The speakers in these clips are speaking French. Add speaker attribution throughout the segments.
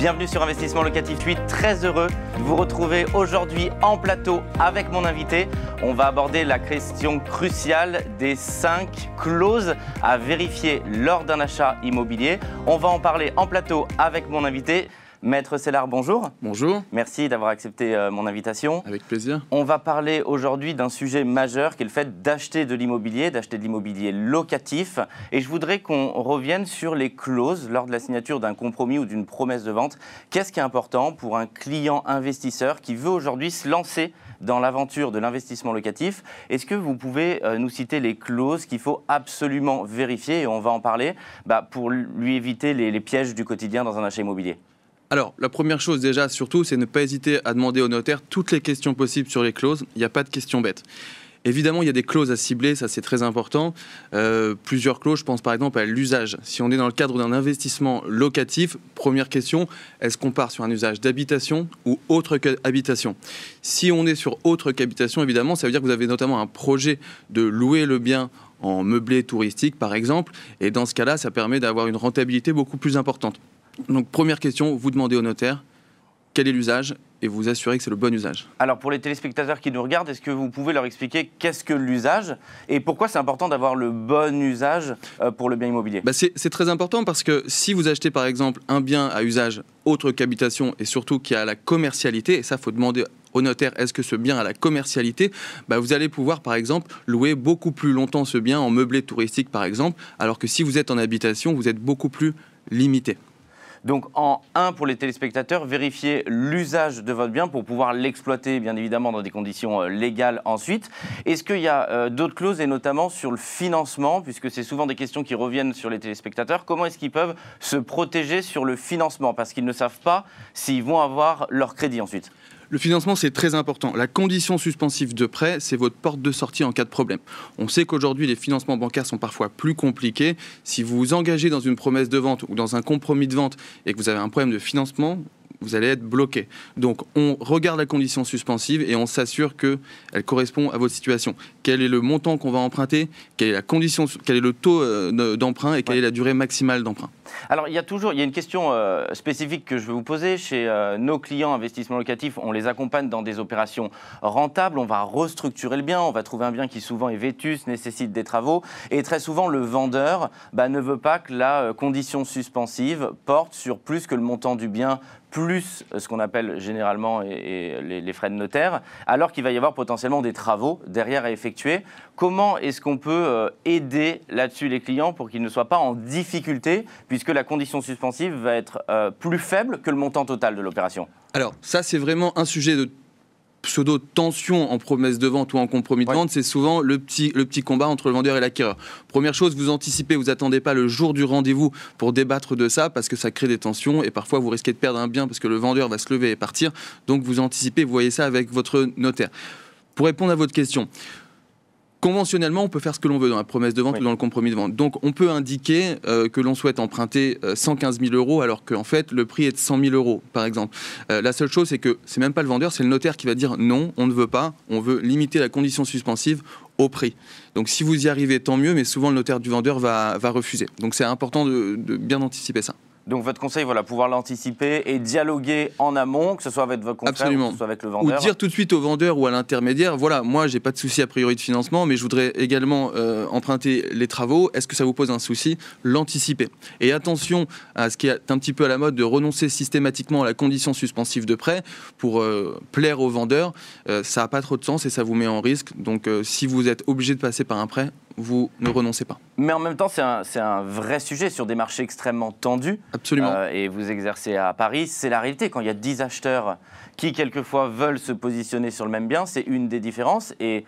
Speaker 1: Bienvenue sur Investissement Locatif. Je suis très heureux de vous retrouver aujourd'hui en plateau avec mon invité. On va aborder la question cruciale des 5 clauses à vérifier lors d'un achat immobilier. On va en parler en plateau avec mon invité. Maître Sellard, bonjour.
Speaker 2: Bonjour.
Speaker 1: Merci d'avoir accepté euh, mon invitation.
Speaker 2: Avec plaisir.
Speaker 1: On va parler aujourd'hui d'un sujet majeur qui est le fait d'acheter de l'immobilier, d'acheter de l'immobilier locatif. Et je voudrais qu'on revienne sur les clauses lors de la signature d'un compromis ou d'une promesse de vente. Qu'est-ce qui est important pour un client investisseur qui veut aujourd'hui se lancer dans l'aventure de l'investissement locatif? Est-ce que vous pouvez euh, nous citer les clauses qu'il faut absolument vérifier, et on va en parler, bah, pour lui éviter les pièges du quotidien dans un achat immobilier?
Speaker 2: Alors, la première chose déjà, surtout, c'est ne pas hésiter à demander au notaire toutes les questions possibles sur les clauses. Il n'y a pas de questions bêtes. Évidemment, il y a des clauses à cibler, ça c'est très important. Euh, plusieurs clauses, je pense par exemple à l'usage. Si on est dans le cadre d'un investissement locatif, première question, est-ce qu'on part sur un usage d'habitation ou autre qu'habitation? Si on est sur autre qu'habitation, évidemment, ça veut dire que vous avez notamment un projet de louer le bien en meublé touristique, par exemple, et dans ce cas-là, ça permet d'avoir une rentabilité beaucoup plus importante. Donc première question, vous demandez au notaire quel est l'usage et vous assurez que c'est le bon usage.
Speaker 1: Alors pour les téléspectateurs qui nous regardent, est-ce que vous pouvez leur expliquer qu'est-ce que l'usage et pourquoi c'est important d'avoir le bon usage euh, pour le bien immobilier?
Speaker 2: Bah C'est très important parce que si vous achetez par exemple un bien à usage autre qu'habitation et surtout qui a la commercialité, et ça faut demander au notaire est-ce que ce bien a la commercialité, bah vous allez pouvoir par exemple louer beaucoup plus longtemps ce bien en meublé touristique par exemple, alors que si vous êtes en habitation, vous êtes beaucoup plus limité.
Speaker 1: Donc en un pour les téléspectateurs, vérifiez l'usage de votre bien pour pouvoir l'exploiter bien évidemment dans des conditions euh, légales ensuite. Est-ce qu'il y a euh, d'autres clauses et notamment sur le financement puisque c'est souvent des questions qui reviennent sur les téléspectateurs. Comment est-ce qu'ils peuvent se protéger sur le financement? Parce qu'ils ne savent pas s'ils vont avoir leur crédit ensuite
Speaker 2: le financement, c'est très important. La condition suspensive de prêt, c'est votre porte de sortie en cas de problème. On sait qu'aujourd'hui, les financements bancaires sont parfois plus compliqués. Si vous vous engagez dans une promesse de vente ou dans un compromis de vente et que vous avez un problème de financement, vous allez être bloqué. Donc on regarde la condition suspensive et on s'assure qu'elle correspond à votre situation. Quel est le montant qu'on va emprunter? Quelle est la condition Quel est le taux euh, d'emprunt et quelle est la durée maximale d'emprunt?
Speaker 1: Alors il y a toujours il y a une question euh, spécifique que je vais vous poser chez euh, nos clients investissements locatifs. On les accompagne dans des opérations rentables. On va restructurer le bien. On va trouver un bien qui souvent est vétus, nécessite des travaux et très souvent le vendeur bah, ne veut pas que la condition suspensive porte sur plus que le montant du bien plus ce qu'on appelle généralement les, frais de notaire, alors qu'il va y avoir potentiellement des travaux derrière à effectuer. Comment est-ce qu'on peut euh, aider là-dessus les clients pour qu'ils ne soient pas en difficulté, puisque la condition suspensive va être euh, plus faible que le montant total de l'opération?
Speaker 2: Alors ça, c'est vraiment un sujet de pseudo-tension en promesse de vente ou en compromis de vente, c'est souvent le petit, le petit combat entre le vendeur et l'acquéreur. Première chose, vous anticipez, vous attendez pas le jour du rendez-vous pour débattre de ça parce que ça crée des tensions et parfois vous risquez de perdre un bien parce que le vendeur va se lever et partir. Donc vous anticipez, vous voyez ça avec votre notaire. Pour répondre à votre question, Conventionnellement, on peut faire ce que l'on veut dans la promesse de vente ou dans le compromis de vente. Donc, on peut indiquer euh, que l'on souhaite emprunter 115 euh, 000 euros alors qu'en fait, le prix est de 100 000 euros, par exemple. Euh, la seule chose, c'est que c'est même pas le vendeur, c'est le notaire qui va dire non, on ne veut pas, on veut limiter la condition suspensive au prix. Donc, si vous y arrivez, tant mieux, mais souvent, le notaire du vendeur va, refuser. Donc, c'est important de bien anticiper ça.
Speaker 1: Donc votre conseil, voilà, pouvoir l'anticiper et dialoguer en amont, que ce soit avec votre confrère ou que ce soit avec le vendeur.
Speaker 2: Ou dire tout de suite au vendeur ou à l'intermédiaire, voilà, moi j'ai pas de souci a priori de financement, mais je voudrais également euh, emprunter les travaux. Est-ce que ça vous pose un souci? L'anticiper. Et attention à ce qui est un petit peu à la mode de renoncer systématiquement à la condition suspensive de prêt pour euh, plaire au vendeur. Euh, ça n'a pas trop de sens et ça vous met en risque. Donc si vous êtes obligé de passer par un prêt, vous ne renoncez pas.
Speaker 1: Mais en même temps, c'est un, vrai sujet sur des marchés extrêmement tendus.
Speaker 2: Absolument. Euh,
Speaker 1: et vous exercez à Paris, c'est la réalité. Quand il y a 10 acheteurs qui, quelquefois, veulent se positionner sur le même bien, c'est une des différences. Et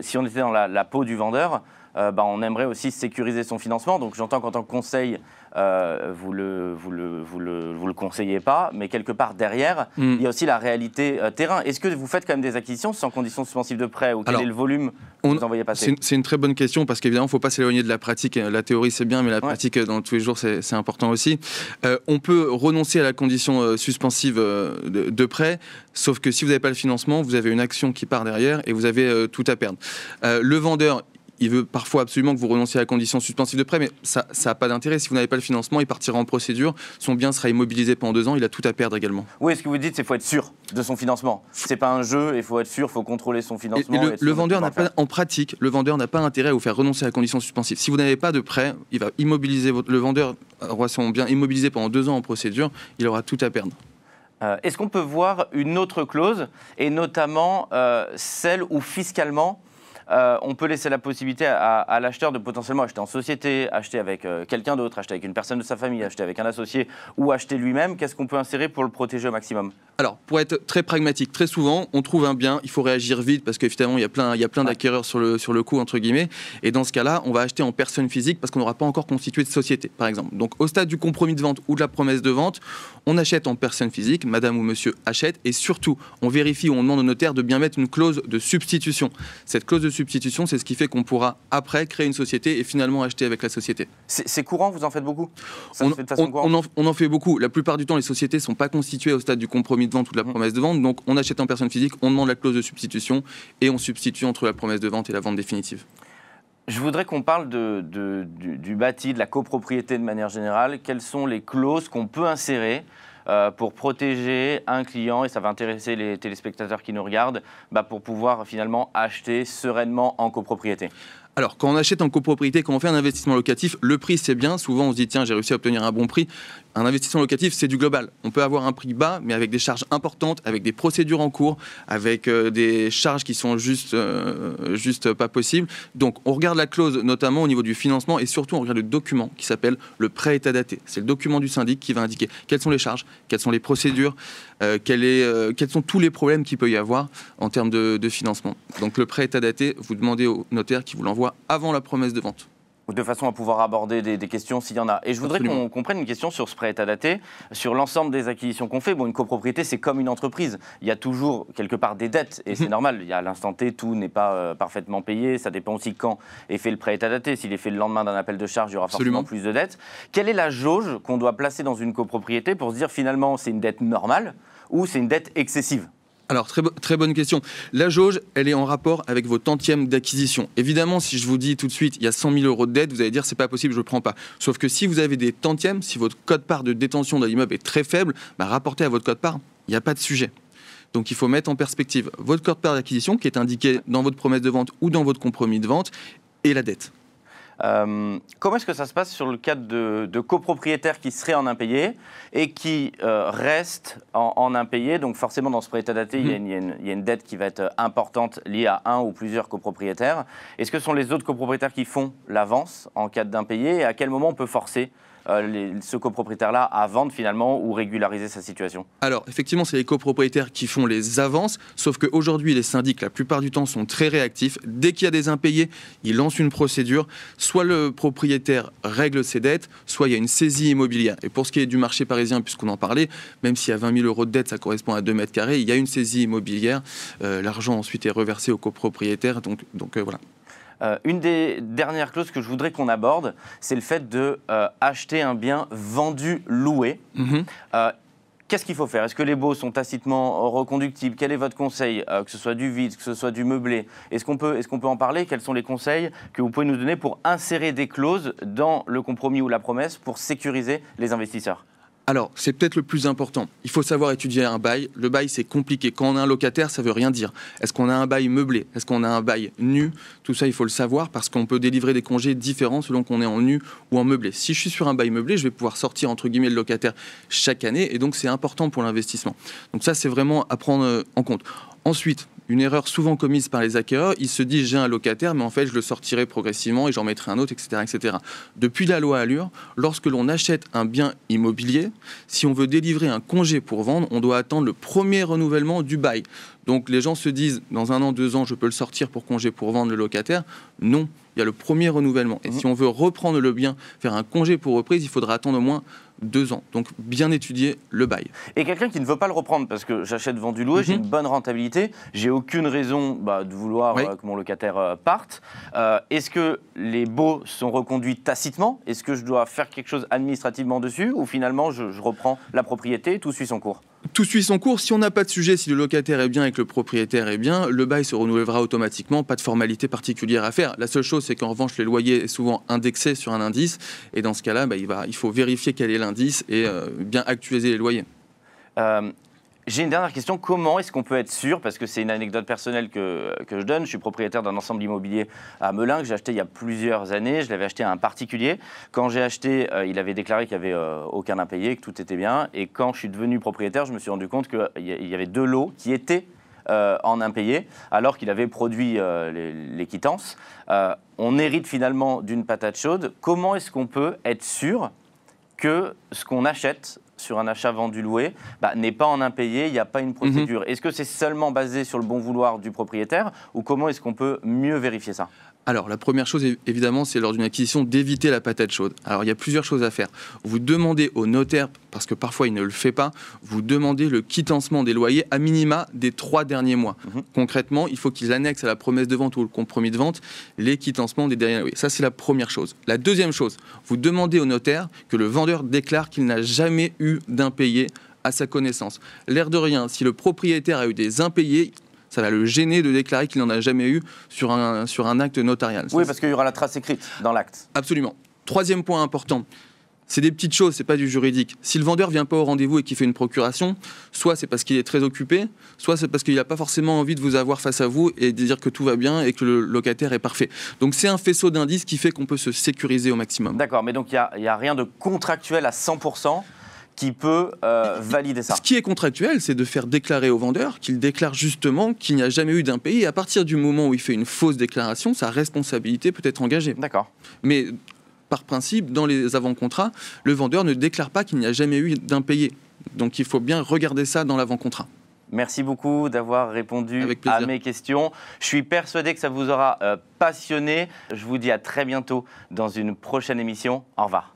Speaker 1: si on était dans la, peau du vendeur, bah, on aimerait aussi sécuriser son financement. Donc j'entends qu'en tant que conseil, euh, vous ne le, vous le, vous le, vous le, conseillez pas, mais quelque part derrière, mm. il y a aussi la réalité euh, terrain. Est-ce que vous faites quand même des acquisitions sans conditions suspensives de prêt ou quel est le volume que vous envoyez passer
Speaker 2: C'est une, très bonne question parce qu'évidemment, il ne faut pas s'éloigner de la pratique. La théorie, c'est bien, mais la pratique dans tous les jours, c'est important aussi. Euh, on peut renoncer à la condition suspensive de, de, prêt, sauf que si vous n'avez pas le financement, vous avez une action qui part derrière et vous avez tout à perdre. le vendeur, il veut parfois absolument que vous renonciez à la condition suspensive de prêt, mais ça n'a pas d'intérêt. Si vous n'avez pas le financement, il partira en procédure, son bien sera immobilisé pendant deux ans, il a tout à perdre également.
Speaker 1: Oui, ce que vous dites, c'est qu'il faut être sûr de son financement. C'est pas un jeu, il faut être sûr, il faut contrôler son financement.
Speaker 2: le, vendeur n'a pas, en pratique, le vendeur n'a pas intérêt à vous faire renoncer à la condition suspensive. Si vous n'avez pas de prêt, il va immobiliser votre, le vendeur aura son bien immobilisé pendant deux ans en procédure, il aura tout à perdre.
Speaker 1: Euh, est-ce qu'on peut voir une autre clause, et notamment euh, celle où fiscalement euh, on peut laisser la possibilité à, l'acheteur de potentiellement acheter en société, acheter avec euh, quelqu'un d'autre, acheter avec une personne de sa famille, acheter avec un associé ou acheter lui-même. Qu'est-ce qu'on peut insérer pour le protéger au maximum?
Speaker 2: Alors, pour être très pragmatique, très souvent, on trouve un bien, il faut réagir vite parce qu'évidemment, il y a plein, il y a plein d'acquéreurs sur le, sur le coup, entre guillemets. Et dans ce cas-là, on va acheter en personne physique parce qu'on n'aura pas encore constitué de société, par exemple. Donc, au stade du compromis de vente ou de la promesse de vente, on achète en personne physique, madame ou monsieur achète, et surtout, on vérifie ou on demande au notaire de bien mettre une clause de substitution. Cette clause de substitution, c'est ce qui fait qu'on pourra après créer une société et finalement acheter avec la société.
Speaker 1: C'est courant, vous en faites beaucoup?
Speaker 2: On, en, fait beaucoup. La plupart du temps, les sociétés ne sont pas constituées au stade du compromis de vente ou de la mmh. promesse de vente, donc on achète en personne physique, on demande la clause de substitution et on substitue entre la promesse de vente et la vente définitive.
Speaker 1: Je voudrais qu'on parle de, du, du, bâti, de la copropriété de manière générale. Quelles sont les clauses qu'on peut insérer euh, pour protéger un client, et ça va intéresser les téléspectateurs qui nous regardent, bah, pour pouvoir finalement acheter sereinement en copropriété
Speaker 2: alors, quand on achète en copropriété, quand on fait un investissement locatif, le prix c'est bien. Souvent, on se dit tiens, j'ai réussi à obtenir un bon prix. Un investissement locatif, c'est du global. On peut avoir un prix bas, mais avec des charges importantes, avec des procédures en cours, avec euh, des charges qui sont juste, euh, juste pas possibles. Donc, on regarde la clause, notamment au niveau du financement, et surtout, on regarde le document qui s'appelle le prêt état daté. C'est le document du syndic qui va indiquer quelles sont les charges, quelles sont les procédures, euh, quels sont tous les problèmes qu'il peut y avoir en termes de, de financement. Donc, le prêt état daté, vous demandez au notaire qui vous l'envoie avant la promesse de vente
Speaker 1: de façon à pouvoir aborder des, questions s'il y en a. Et je voudrais qu'on comprenne une question sur ce prêt état daté, sur l'ensemble des acquisitions qu'on fait. Bon, une copropriété, c'est comme une entreprise. Il y a toujours quelque part des dettes, et c'est mhm. normal. Il y a à l'instant T, tout n'est pas euh, parfaitement payé. Ça dépend aussi quand est fait le prêt état daté. S'il est fait le lendemain d'un appel de charge, il y aura forcément plus de dettes. Quelle est la jauge qu'on doit placer dans une copropriété pour se dire finalement c'est une dette normale ou c'est une dette excessive?
Speaker 2: Alors, très, bonne question. La jauge, elle est en rapport avec vos tantièmes d'acquisition. Évidemment, si je vous dis tout de suite, il y a 100 000 euros de dette, vous allez dire, c'est pas possible, je ne prends pas. Sauf que si vous avez des tantièmes, si votre code-part de détention de l'immeuble est très faible, bah, rapporté à votre code-part, il n'y a pas de sujet. Donc, il faut mettre en perspective votre code-part d'acquisition, qui est indiqué dans votre promesse de vente ou dans votre compromis de vente, et la dette.
Speaker 1: Euh, comment est-ce que ça se passe sur le cas de, copropriétaires qui seraient en impayé et qui euh, restent en, impayé Donc forcément, dans ce prêt état daté, il, y a une, dette qui va être importante liée à un ou plusieurs copropriétaires. Est-ce que ce sont les autres copropriétaires qui font l'avance en cas d'impayé et à quel moment on peut forcer euh, ce copropriétaire-là à vendre finalement ou régulariser sa situation
Speaker 2: Alors, effectivement, c'est les copropriétaires qui font les avances, sauf qu'aujourd'hui, les syndics, la plupart du temps, sont très réactifs. Dès qu'il y a des impayés, ils lancent une procédure. Soit le propriétaire règle ses dettes, soit il y a une saisie immobilière. Et pour ce qui est du marché parisien, puisqu'on en parlait, même s'il y a 20 000 euros de dette, ça correspond à 2 mètres carrés, il y a une saisie immobilière. Euh, l'argent ensuite est reversé au copropriétaire. Donc, donc euh, voilà.
Speaker 1: Euh, une des dernières clauses que je voudrais qu'on aborde, c'est le fait de euh, acheter un bien vendu loué. Mhm. Euh, qu'est-ce qu'il faut faire? Est-ce que les baux sont tacitement reconductibles? Quel est votre conseil? Que ce soit du vide, que ce soit du meublé. Est-ce qu'on peut, est qu'on peut en parler? Quels sont les conseils que vous pouvez nous donner pour insérer des clauses dans le compromis ou la promesse pour sécuriser les investisseurs?
Speaker 2: Alors, c'est peut-être le plus important. Il faut savoir étudier un bail. Le bail, c'est compliqué. Quand on a un locataire, ça veut rien dire. Est-ce qu'on a un bail meublé? Est-ce qu'on a un bail nu? Tout ça, il faut le savoir parce qu'on peut délivrer des congés différents selon qu'on est en nu ou en meublé. Si je suis sur un bail meublé, je vais pouvoir sortir entre guillemets le locataire chaque année et donc c'est important pour l'investissement. Donc ça, c'est vraiment à prendre euh, en compte. Ensuite, une erreur souvent commise par les acquéreurs, ils se disent j'ai un locataire, mais en fait je le sortirai progressivement et j'en mettrai un autre, etc., etc. Depuis la loi Allure, lorsque l'on achète un bien immobilier, si on veut délivrer un congé pour vendre, on doit attendre le premier renouvellement du bail. Donc les gens se disent dans un an, deux ans, je peux le sortir pour congé pour vendre le locataire. Non, il y a le premier renouvellement. Et
Speaker 1: Mhm.
Speaker 2: si on veut reprendre le bien, faire un congé pour reprise, il faudra attendre au moins deux ans. Donc bien étudier le bail.
Speaker 1: Et quelqu'un qui ne veut pas le reprendre parce que j'achète vendu loué, j'ai
Speaker 2: Mhm.
Speaker 1: une bonne rentabilité, j'ai aucune raison bah, de vouloir
Speaker 2: Oui.
Speaker 1: euh, que mon locataire euh, parte. Euh, Est-ce que les baux sont reconduits tacitement? Est-ce que je dois faire quelque chose administrativement dessus? Ou finalement je, je reprends la propriété et tout suit son cours?
Speaker 2: Tout suit son cours. Si on n'a pas de sujet, si le locataire est bien et que le propriétaire est bien, le bail se renouvellera automatiquement. Pas de formalité particulière à faire. La seule chose, c'est qu'en revanche, les loyers est souvent indexés sur un indice. Et dans ce cas-là, bah, il faut vérifier quel est l'indice et euh, bien actualiser les loyers.
Speaker 1: Euh, j'ai une dernière question. Comment est-ce qu'on peut être sûr, parce que c'est une anecdote personnelle que, que je donne, je suis propriétaire d'un ensemble immobilier à Melun que j'ai acheté il y a plusieurs années. Je l'avais acheté à un particulier. Quand j'ai acheté, euh, il avait déclaré qu'il n'y avait euh, aucun impayé, que tout était bien. Et quand je suis devenu propriétaire, je me suis rendu compte qu'il y avait deux lots qui étaient euh, en impayé, alors qu'il avait produit les, quittances. On hérite finalement d'une patate chaude. Comment est-ce qu'on peut être sûr que ce qu'on achète sur un achat vendu loué bah, n'est pas en impayé, il n'y a pas une procédure. Est-ce que c'est seulement basé sur le bon vouloir du propriétaire ou comment est-ce qu'on peut mieux vérifier ça?
Speaker 2: Alors, la première chose, évidemment, c'est lors d'une acquisition d'éviter la patate chaude. Alors, il y a plusieurs choses à faire. Vous demandez au notaire, parce que parfois il ne le fait pas, vous demandez le quittancement des loyers à minima des trois derniers mois.
Speaker 1: Mhm.
Speaker 2: Concrètement, il faut qu'ils annexent à la promesse de vente ou le compromis de vente les quittancements des derniers loyers. Ça, c'est la première chose. La deuxième chose, vous demandez au notaire que le vendeur déclare qu'il n'a jamais eu d'impayé à sa connaissance. L'air de rien, si le propriétaire a eu des impayés, ça va le gêner de déclarer qu'il n'en a jamais eu sur un, sur un acte notarial.
Speaker 1: Oui, parce qu'il y aura la trace écrite dans l'acte.
Speaker 2: Absolument. Troisième point important, c'est des petites choses, c'est pas du juridique. Si le vendeur vient pas au rendez-vous et qu'il fait une procuration, soit c'est parce qu'il est très occupé, soit c'est parce qu'il n'a pas forcément envie de vous avoir face à vous et de dire que tout va bien et que le locataire est parfait. Donc c'est un faisceau d'indices qui fait qu'on peut se sécuriser au maximum.
Speaker 1: D'accord, mais donc il n'y a, rien de contractuel à 100% qui peut euh, valider ça.
Speaker 2: Ce qui est contractuel, c'est de faire déclarer au vendeur qu'il déclare justement qu'il n'y a jamais eu d'impayé. Et à partir du moment où il fait une fausse déclaration, sa responsabilité peut être engagée.
Speaker 1: D'accord.
Speaker 2: Mais par principe, dans les avant-contrats, le vendeur ne déclare pas qu'il n'y a jamais eu d'impayé. Donc il faut bien regarder ça dans l'avant-contrat.
Speaker 1: Merci beaucoup d'avoir répondu à mes questions. Je suis persuadé que ça vous aura euh, passionné. Je vous dis à très bientôt dans une prochaine émission. Au revoir.